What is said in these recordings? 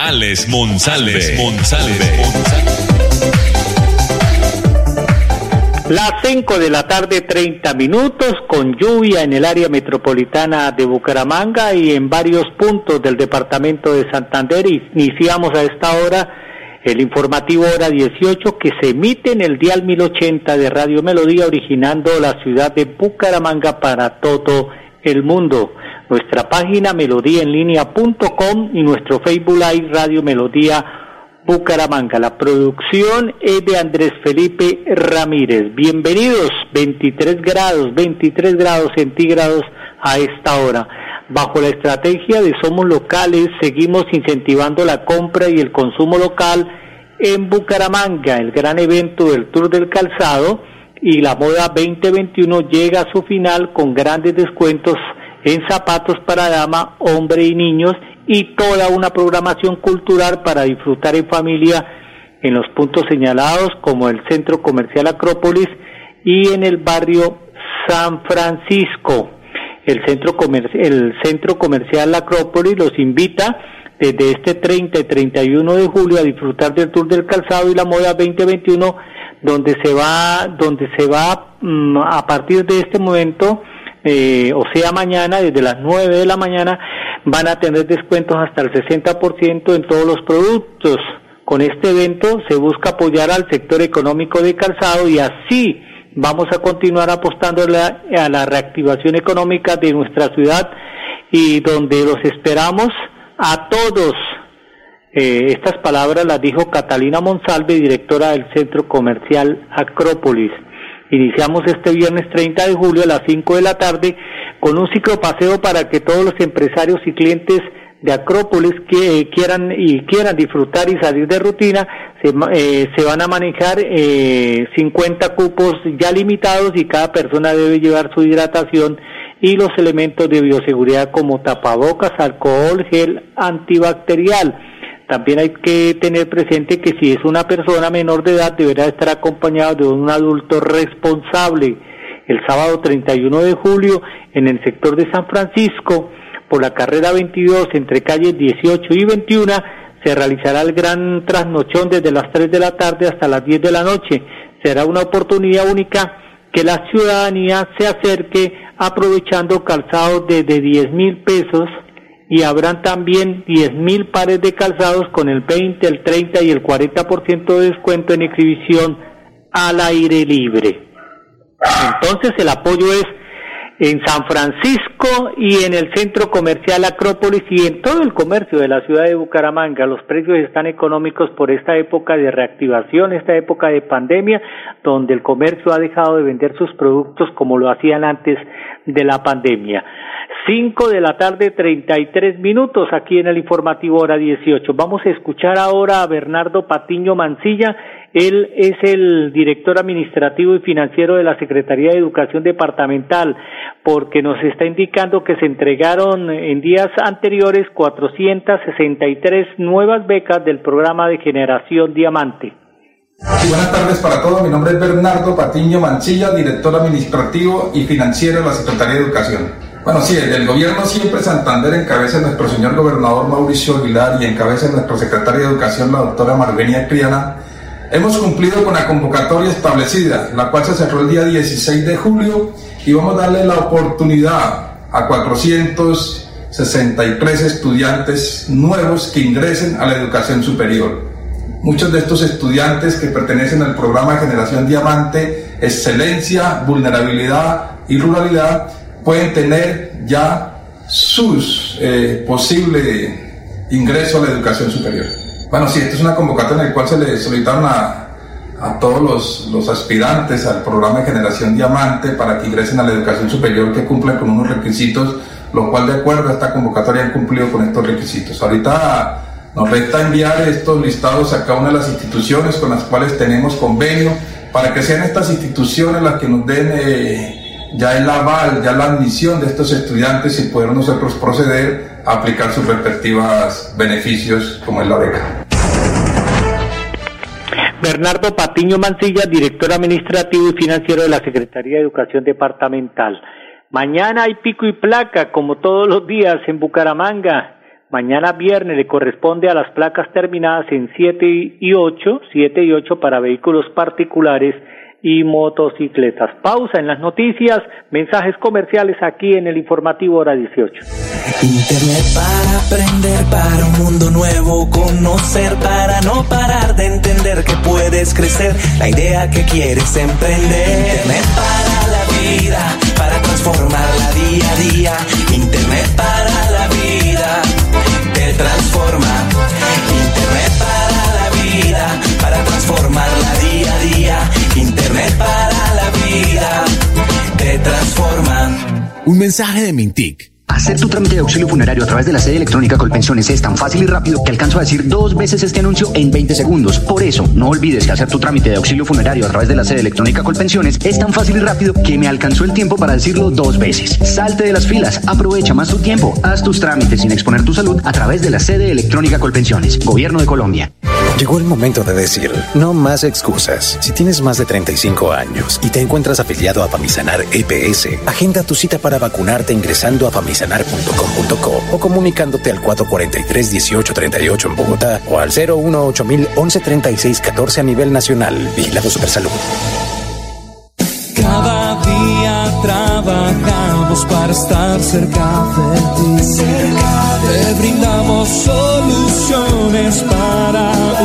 Alex Monsalve. Las 5 de la tarde, 30 minutos, con lluvia en el área metropolitana de Bucaramanga y en varios puntos del departamento de Santander. Iniciamos a esta hora el informativo hora 18 que se emite en el dial 1080 de Radio Melodía, originando la ciudad de Bucaramanga para todo el mundo. Nuestra página melodíaenlínea.com y nuestro Facebook Live Radio Melodía Bucaramanga. La producción es de Andrés Felipe Ramírez. Bienvenidos, 23 grados, 23 grados centígrados a esta hora. Bajo la estrategia de Somos Locales, seguimos incentivando la compra y el consumo local en Bucaramanga, el gran evento del Tour del Calzado y la moda 2021 llega a su final con grandes descuentos en zapatos para dama, hombre y niños y toda una programación cultural para disfrutar en familia en los puntos señalados como el Centro Comercial Acrópolis y en el barrio San Francisco. El Centro, el Centro Comercial Acrópolis los invita desde este 30 y 31 de julio a disfrutar del Tour del Calzado y la Moda 2021 donde se va donde se va mm, a partir de este momento eh, o sea mañana desde las 9 de la mañana van a tener descuentos hasta el 60% en todos los productos. Con este evento se busca apoyar al sector económico de calzado y así vamos a continuar apostando a la reactivación económica de nuestra ciudad y donde los esperamos a todos. Eh, estas palabras las dijo Catalina Monsalve, directora del Centro Comercial Acrópolis. Iniciamos este viernes 30 de julio a las 5 de la tarde con un ciclo paseo para que todos los empresarios y clientes de Acrópolis que eh, quieran y quieran disfrutar y salir de rutina, se, eh, se van a manejar eh, 50 cupos ya limitados y cada persona debe llevar su hidratación y los elementos de bioseguridad como tapabocas, alcohol, gel antibacterial. También hay que tener presente que si es una persona menor de edad deberá estar acompañado de un adulto responsable. El sábado 31 de julio en el sector de San Francisco, por la carrera 22 entre calles 18 y 21, se realizará el gran trasnochón desde las 3 de la tarde hasta las 10 de la noche. Será una oportunidad única que la ciudadanía se acerque aprovechando calzados desde 10 mil pesos y habrán también 10 mil pares de calzados con el 20, el 30 y el 40% de descuento en exhibición al aire libre. Entonces el apoyo es en San Francisco y en el centro comercial Acrópolis y en todo el comercio de la ciudad de Bucaramanga. Los precios están económicos por esta época de reactivación, esta época de pandemia, donde el comercio ha dejado de vender sus productos como lo hacían antes de la pandemia. 5 de la tarde, 33 minutos aquí en el informativo hora 18. Vamos a escuchar ahora a Bernardo Patiño Mancilla. Él es el director administrativo y financiero de la Secretaría de Educación Departamental, porque nos está indicando que se entregaron en días anteriores 463 nuevas becas del programa de Generación Diamante. Buenas tardes para todos. Mi nombre es Bernardo Patiño Mancilla, director administrativo y financiero de la Secretaría de Educación. Bueno, sí, el, gobierno siempre Santander encabeza nuestro señor gobernador Mauricio Aguilar y encabeza nuestro secretario de Educación, la doctora Marvenia Criana. Hemos cumplido con la convocatoria establecida, la cual se cerró el día 16 de julio y vamos a darle la oportunidad a 463 estudiantes nuevos que ingresen a la educación superior. Muchos de estos estudiantes que pertenecen al programa Generación Diamante, Excelencia, Vulnerabilidad y Ruralidad, pueden tener ya sus eh, posible ingreso a la educación superior. Bueno, sí, esta es una convocatoria en la cual se le solicitaron a, a todos los, los, aspirantes al programa de generación diamante para que ingresen a la educación superior que cumplan con unos requisitos, lo cual de acuerdo a esta convocatoria han cumplido con estos requisitos. Ahorita Nos resta enviar estos listados a cada una de las instituciones con las cuales tenemos convenio para que sean estas instituciones las que nos den eh, ya el aval, ya la admisión de estos estudiantes y poder nosotros proceder a aplicar sus respectivos beneficios como es la beca. Bernardo Patiño Mancilla, director administrativo y financiero de la Secretaría de Educación Departamental. Mañana hay pico y placa, como todos los días en Bucaramanga. Mañana viernes le corresponde a las placas terminadas en 7 y 8, 7 y 8 para vehículos particulares y motocicletas. Pausa en las noticias, mensajes comerciales aquí en el informativo hora 18. Internet para aprender, para un mundo nuevo, conocer, para no parar de entender que puedes crecer, la idea que quieres emprender. Internet para la vida, para transformarla día a día. Internet para Un mensaje de Mintic Hacer tu trámite de auxilio funerario a través de la sede electrónica Colpensiones es tan fácil y rápido que alcanzo a decir dos veces este anuncio en 20 segundos. Por eso, no olvides que hacer tu trámite de auxilio funerario a través de la sede electrónica Colpensiones es tan fácil y rápido que me alcanzó el tiempo para decirlo dos veces. Salte de las filas, aprovecha más tu tiempo, haz tus trámites sin exponer tu salud a través de la sede electrónica Colpensiones. Gobierno de Colombia. Llegó el momento de decir, no más excusas. Si tienes más de 35 años y te encuentras afiliado a Famisanar EPS, agenda tu cita para vacunarte ingresando a famisanar.com.co o comunicándote al 443-1838 en Bogotá o al 018 36 14 a nivel nacional. Vigilado Supersalud. Cada día trabajamos para estar cerca de ti. Cerca de Te brindamos soluciones para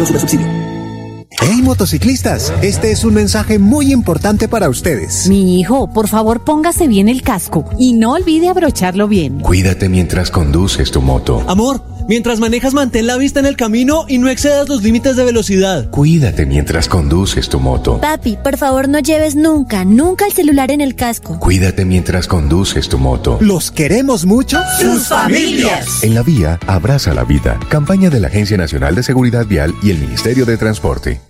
Cajasal. Vigilado Motociclistas, este es un mensaje muy importante para ustedes. Mi hijo, por favor póngase bien el casco y no olvide abrocharlo bien. Cuídate mientras conduces tu moto. Amor, mientras manejas mantén la vista en el camino y no excedas los límites de velocidad. Cuídate mientras conduces tu moto. Papi, por favor no lleves nunca, nunca el celular en el casco. Cuídate mientras conduces tu moto. ¿Los queremos mucho? Sus familias. En la vía, abraza la vida. Campaña de la Agencia Nacional de Seguridad Vial y el Ministerio de Transporte.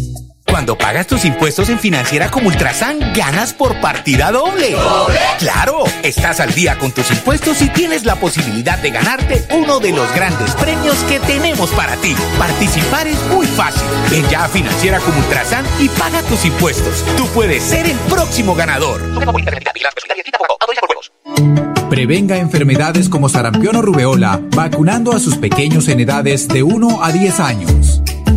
Cuando pagas tus impuestos en Financiera como Ultrasan, ganas por partida doble. ¿Doble? ¡Claro! Estás al día con tus impuestos y tienes la posibilidad de ganarte uno de los grandes premios que tenemos para ti. Participar es muy fácil. Ven ya a Financiera como Ultrasan y paga tus impuestos. Tú puedes ser el próximo ganador. Prevenga enfermedades como sarampión o rubeola vacunando a sus pequeños en edades de 1 a 10 años.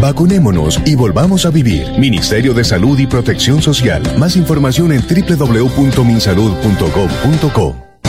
Vacunémonos y volvamos a vivir. Ministerio de Salud y Protección Social. Más información en www.minsalud.gov.co.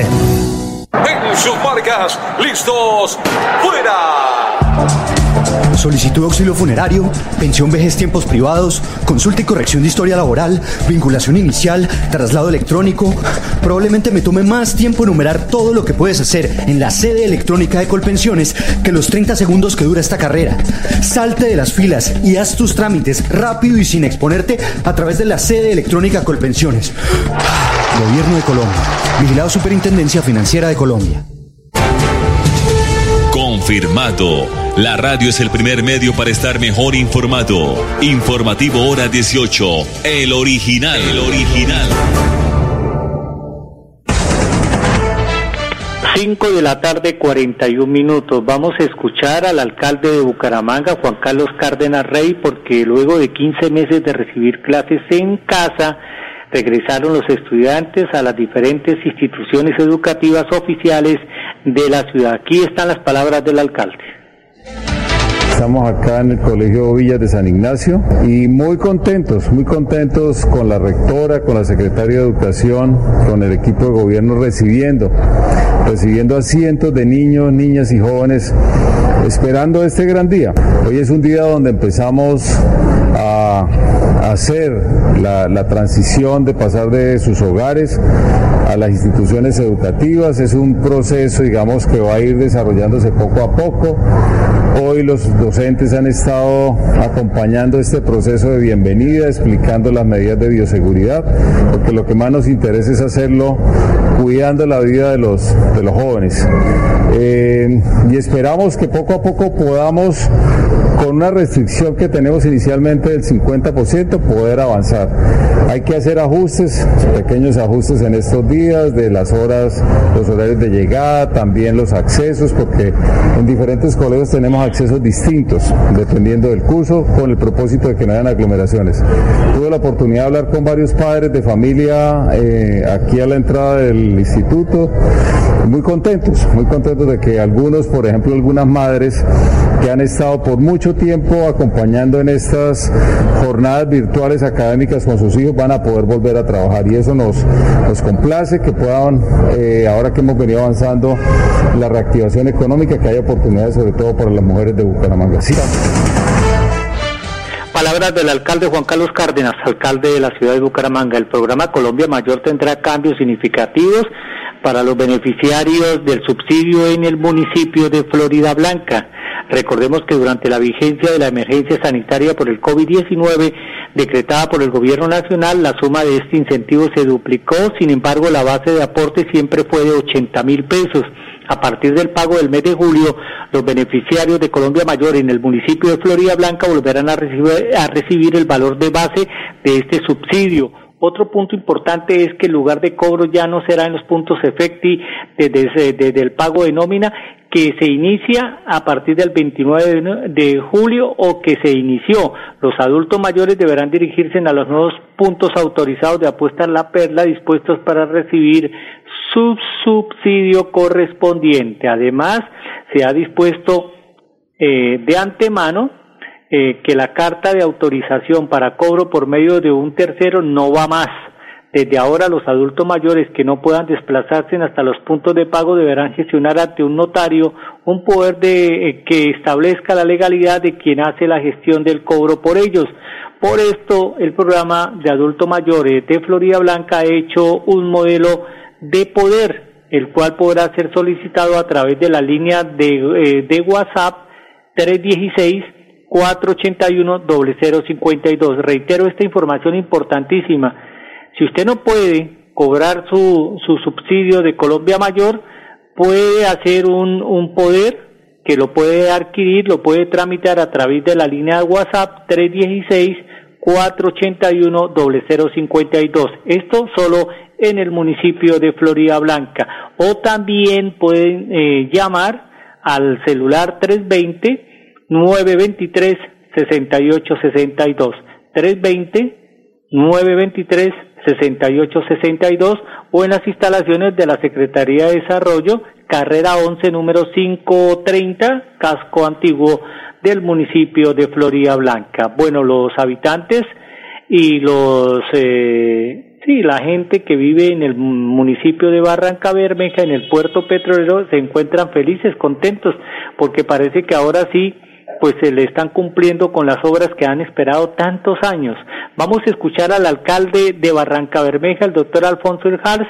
En sus marcas, listos, fuera. Solicitud de auxilio funerario, pensión vejez tiempos privados, consulta y corrección de historia laboral, vinculación inicial, traslado electrónico. Probablemente me tome más tiempo enumerar todo lo que puedes hacer en la sede electrónica de Colpensiones que los 30 segundos que dura esta carrera. Salte de las filas y haz tus trámites rápido y sin exponerte a través de la sede electrónica Colpensiones. Gobierno de Colombia. Vigilado Superintendencia Financiera de Colombia. Confirmado. La radio es el primer medio para estar mejor informado. Informativo Hora 18. El original. El original. 5 de la tarde, 41 minutos. Vamos a escuchar al alcalde de Bucaramanga, Juan Carlos Cárdenas Rey, porque luego de 15 meses de recibir clases en casa, regresaron los estudiantes a las diferentes instituciones educativas oficiales de la ciudad. Aquí están las palabras del alcalde. Estamos acá en el Colegio Villas de San Ignacio y muy contentos, muy contentos con la rectora, con la secretaria de Educación, con el equipo de gobierno recibiendo, recibiendo a cientos de niños, niñas y jóvenes esperando este gran día. Hoy es un día donde empezamos a hacer la, la, transición de pasar de sus hogares a las instituciones educativas. Es un proceso, digamos, que va a ir desarrollándose poco a poco. Hoy los docentes han estado acompañando este proceso de bienvenida, explicando las medidas de bioseguridad, porque lo que más nos interesa es hacerlo cuidando la vida de los, de los jóvenes. Eh, y esperamos que poco a poco podamos, con una restricción que tenemos inicialmente del 50%, poder avanzar. Hay que hacer ajustes, pequeños ajustes en estos días, de las horas, los horarios de llegada, también los accesos, porque en diferentes colegios tenemos accesos distintos, dependiendo del curso, con el propósito de que no hayan aglomeraciones. Tuve la oportunidad de hablar con varios padres de familia eh, aquí a la entrada del instituto, muy contentos, muy contentos de que algunos, por ejemplo, algunas madres que han estado por mucho tiempo acompañando en estas jornadas virtuales académicas con sus hijos van a poder volver a trabajar y eso nos, nos complace que puedan, eh, ahora que hemos venido avanzando la reactivación económica, que haya oportunidades sobre todo para las mujeres de Bucaramanga. Sí. Palabras del alcalde Juan Carlos Cárdenas, alcalde de la ciudad de Bucaramanga. El programa Colombia Mayor tendrá cambios significativos para los beneficiarios del subsidio en el municipio de Florida Blanca. Recordemos que durante la vigencia de la emergencia sanitaria por el COVID-19 decretada por el gobierno nacional, la suma de este incentivo se duplicó, sin embargo la base de aporte siempre fue de 80 mil pesos. A partir del pago del mes de julio, los beneficiarios de Colombia Mayor en el municipio de Florida Blanca volverán a recibir, a recibir el valor de base de este subsidio. Otro punto importante es que el lugar de cobro ya no será en los puntos efecti desde, desde el pago de nómina que se inicia a partir del 29 de julio o que se inició. Los adultos mayores deberán dirigirse a los nuevos puntos autorizados de apuesta en la perla dispuestos para recibir su subsidio correspondiente. Además, se ha dispuesto eh, de antemano eh, que la carta de autorización para cobro por medio de un tercero no va más. Desde ahora los adultos mayores que no puedan desplazarse hasta los puntos de pago deberán gestionar ante un notario un poder de, eh, que establezca la legalidad de quien hace la gestión del cobro por ellos. Por esto, el programa de adultos mayores de Florida Blanca ha hecho un modelo de poder, el cual podrá ser solicitado a través de la línea de, eh, de WhatsApp 316 481 0052. Reitero esta información importantísima si usted no puede cobrar su, su subsidio de Colombia Mayor, puede hacer un, un poder que lo puede adquirir, lo puede tramitar a través de la línea de WhatsApp 316 481 0052. Esto solo en el municipio de Florida Blanca. O también pueden eh, llamar al celular 320 923 6862. 320 923 6862 o en las instalaciones de la Secretaría de Desarrollo, carrera 11, número 530, casco antiguo del municipio de Florida Blanca. Bueno, los habitantes y los, eh, sí, la gente que vive en el municipio de Barranca Bermeja, en el puerto petrolero, se encuentran felices, contentos, porque parece que ahora sí pues se le están cumpliendo con las obras que han esperado tantos años. Vamos a escuchar al alcalde de Barranca Bermeja, el doctor Alfonso Hals,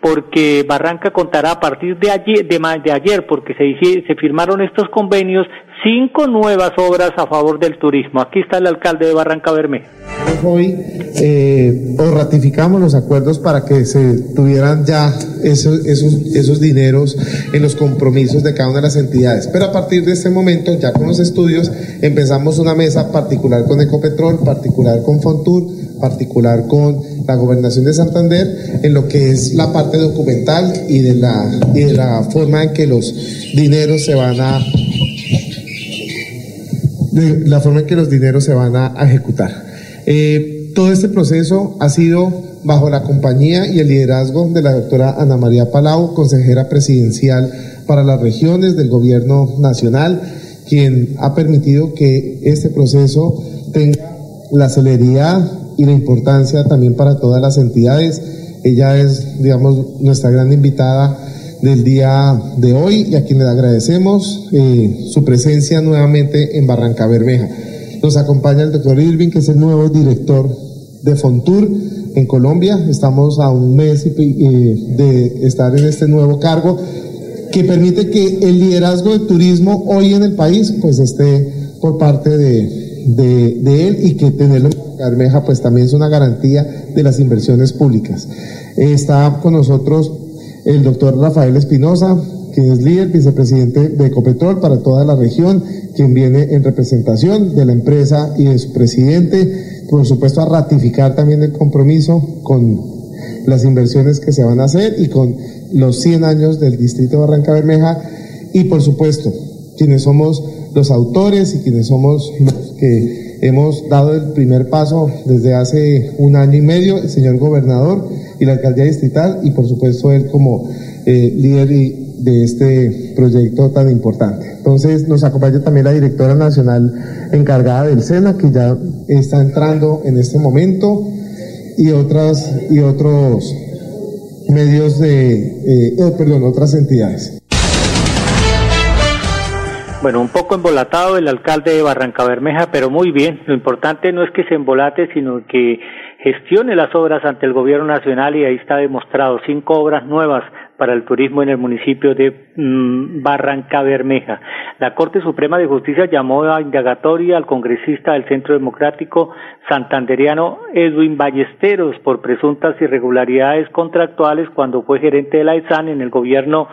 porque Barranca contará a partir de ayer, de, ayer porque se, se firmaron estos convenios, cinco nuevas obras a favor del turismo. Aquí está el alcalde de Barranca Bermeja. Hoy eh, ratificamos los acuerdos para que se tuvieran ya esos, esos, esos dineros en los compromisos de cada una de las entidades. Pero a partir de este momento, ya con los estudios, empezamos una mesa particular con Ecopetrol, particular con Fontur, particular con la Gobernación de Santander en lo que es la parte documental y de la, y de la forma en que los dineros se van a de la forma en que los dineros se van a, ejecutar. Eh, todo este proceso ha sido bajo la compañía y el liderazgo de la doctora Ana María Palau, consejera presidencial para las regiones del gobierno nacional, quien ha permitido que este proceso tenga la celeridad y la importancia también para todas las entidades. Ella es, digamos, nuestra gran invitada del día de hoy y a quien le agradecemos eh, su presencia nuevamente en Barranca Bermeja. Nos acompaña el doctor Irving, que es el nuevo director de Fontur en Colombia. Estamos a un mes eh, de estar en este nuevo cargo que permite que el liderazgo del turismo hoy en el país pues esté por parte de, de, él y que tenerlo en Bermeja pues también es una garantía de las inversiones públicas. Está con nosotros el doctor Rafael Espinosa, quien es líder, vicepresidente de Ecopetrol para toda la región, quien viene en representación de la empresa y de su presidente, por supuesto a ratificar también el compromiso con las inversiones que se van a hacer y con los 100 años del distrito Barranca Bermeja. Y por supuesto quienes somos los autores y quienes somos los que hemos dado el primer paso desde hace un año y medio, el señor gobernador, y la alcaldía distrital y por supuesto él como eh, líder de este proyecto tan importante. Entonces nos acompaña también la directora nacional encargada del SENA que ya está entrando en este momento y otras y otros medios de, eh, eh, perdón, otras entidades. Bueno, un poco embolatado el alcalde de Barranca Bermeja, pero muy bien. Lo importante no es que se embolate, sino que gestione las obras ante el gobierno nacional y ahí está demostrado cinco obras nuevas para el turismo en el municipio de mm, Barranca Bermeja. La Corte Suprema de Justicia llamó a indagatoria al congresista del Centro Democrático santanderiano Edwin Ballesteros por presuntas irregularidades contractuales cuando fue gerente de la ESAN en el gobierno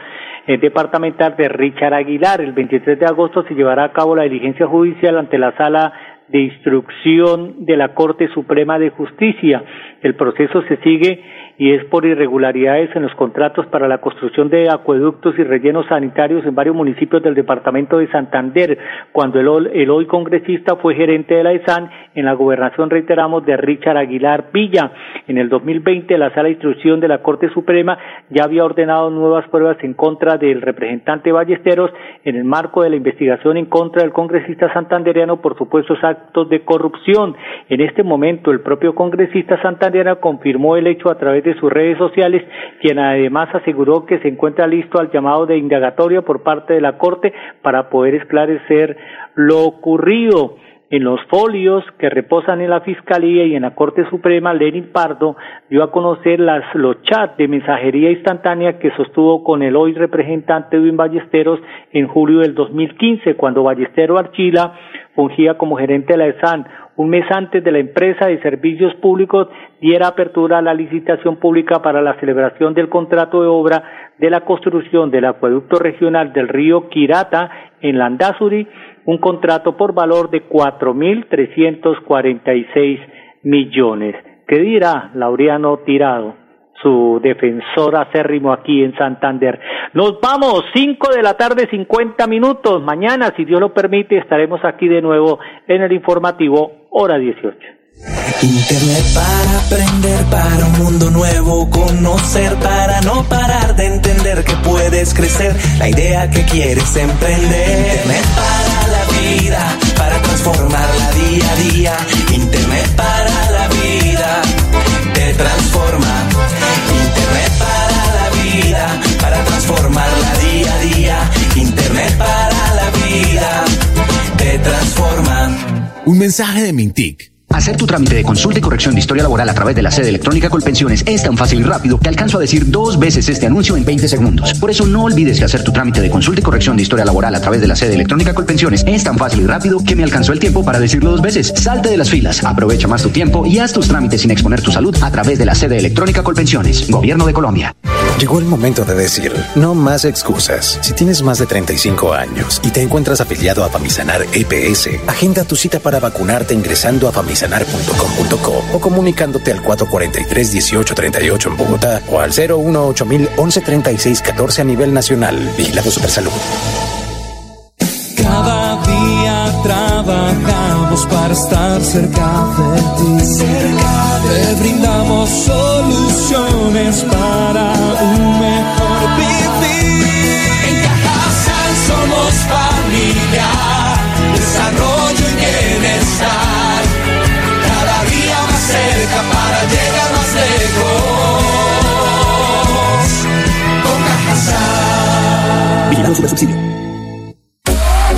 eh, departamental de Richard Aguilar. El 23 de agosto se llevará a cabo la diligencia judicial ante la sala de instrucción de la Corte Suprema de Justicia. El proceso se sigue y es por irregularidades en los contratos para la construcción de acueductos y rellenos sanitarios en varios municipios del departamento de Santander, cuando el, el hoy congresista fue gerente de la ESAN en la gobernación, reiteramos, de Richard Aguilar Villa. En el 2020, la Sala de Instrucción de la Corte Suprema ya había ordenado nuevas pruebas en contra del representante Ballesteros en el marco de la investigación en contra del congresista santandereano por supuestos actos de corrupción. En este momento, el propio congresista santandereano confirmó el hecho a través de sus redes sociales, quien además aseguró que se encuentra listo al llamado de indagatoria por parte de la Corte para poder esclarecer lo ocurrido. En los folios que reposan en la Fiscalía y en la Corte Suprema, Lenin Pardo dio a conocer las, los chats de mensajería instantánea que sostuvo con el hoy representante Edwin Ballesteros en julio del 2015, cuando Ballestero Archila fungía como gerente de la ESAN, un mes antes de la empresa de servicios públicos diera apertura a la licitación pública para la celebración del contrato de obra de la construcción del acueducto regional del río Quirata en Landazuri, un contrato por valor de 4.346 millones. ¿Qué dirá Laureano Tirado? Su defensor acérrimo aquí en Santander. Nos vamos, cinco de la tarde, cincuenta minutos. Mañana, si Dios lo permite, estaremos aquí de nuevo en el informativo hora 18. Internet para aprender, para un mundo nuevo, conocer, para no parar de entender que puedes crecer, la idea que quieres emprender. Internet para la vida, para transformarla día a día. Internet para la vida, te transforma. Vida, para transformarla día a día. Internet para la vida, te transforma. Un mensaje de Mintic. Hacer tu trámite de consulta y corrección de historia laboral a través de la sede electrónica Colpensiones es tan fácil y rápido que alcanzo a decir dos veces este anuncio en 20 segundos. Por eso no olvides que hacer tu trámite de consulta y corrección de historia laboral a través de la sede electrónica Colpensiones es tan fácil y rápido que me alcanzó el tiempo para decirlo dos veces. Salte de las filas, aprovecha más tu tiempo y haz tus trámites sin exponer tu salud a través de la sede electrónica Colpensiones. Gobierno de Colombia. Llegó el momento de decir, no más excusas. Si tienes más de 35 años y te encuentras afiliado a Famisanar EPS, agenda tu cita para vacunarte ingresando a famisanar.com.co o comunicándote al 443-1838 en Bogotá o al 018 36 14 a nivel nacional. Vigilado Supersalud. Cada día trabajamos para estar cerca de ti. Te brindamos soluciones para Vigilado Supersubsidio.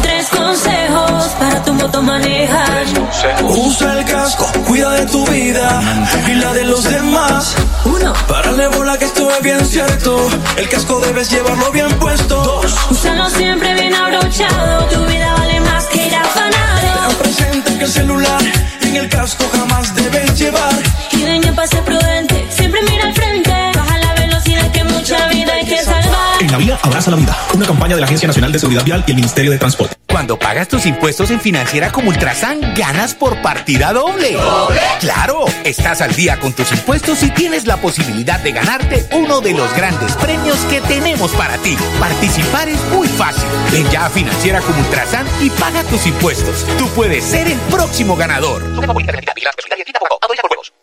Tres consejos para tu moto manejar. Usa el casco, cuida de tu vida y la de los demás. Uno. Párale bola que esto es bien cierto. El casco debes llevarlo bien puesto. Dos. Úsalo siempre bien abrochado. Tu vida vale más que ir afanado. Ten presente que el celular en el casco jamás debes llevar. Y niño pase prudente. Siempre mira al frente. Baja la velocidad que mucha vida hay que salvar. En la vía abraza la vida. Una campaña de la Agencia Nacional de Seguridad Vial y el Ministerio de Transporte. Cuando pagas tus impuestos en financiera como Ultrasan, ganas por partida doble. ¡Claro! Estás al día con tus impuestos y tienes la posibilidad de ganarte uno de los grandes premios que tenemos para ti. Participar es muy fácil. Ven ya a financiera como Ultrasan y paga tus impuestos. Tú puedes ser el próximo ganador.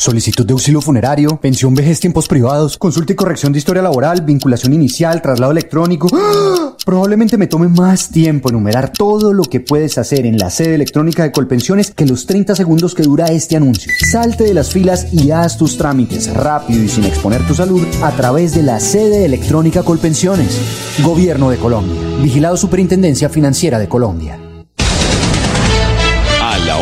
Solicitud de auxilio funerario, pensión vejez tiempos privados, consulta y corrección de historia laboral, vinculación inicial, traslado electrónico. ¡Ah! Probablemente me tome más tiempo enumerar todo lo que puedes hacer en la sede electrónica de Colpensiones que los 30 segundos que dura este anuncio. Salte de las filas y haz tus trámites rápido y sin exponer tu salud a través de la sede electrónica Colpensiones. Gobierno de Colombia. Vigilado Superintendencia Financiera de Colombia.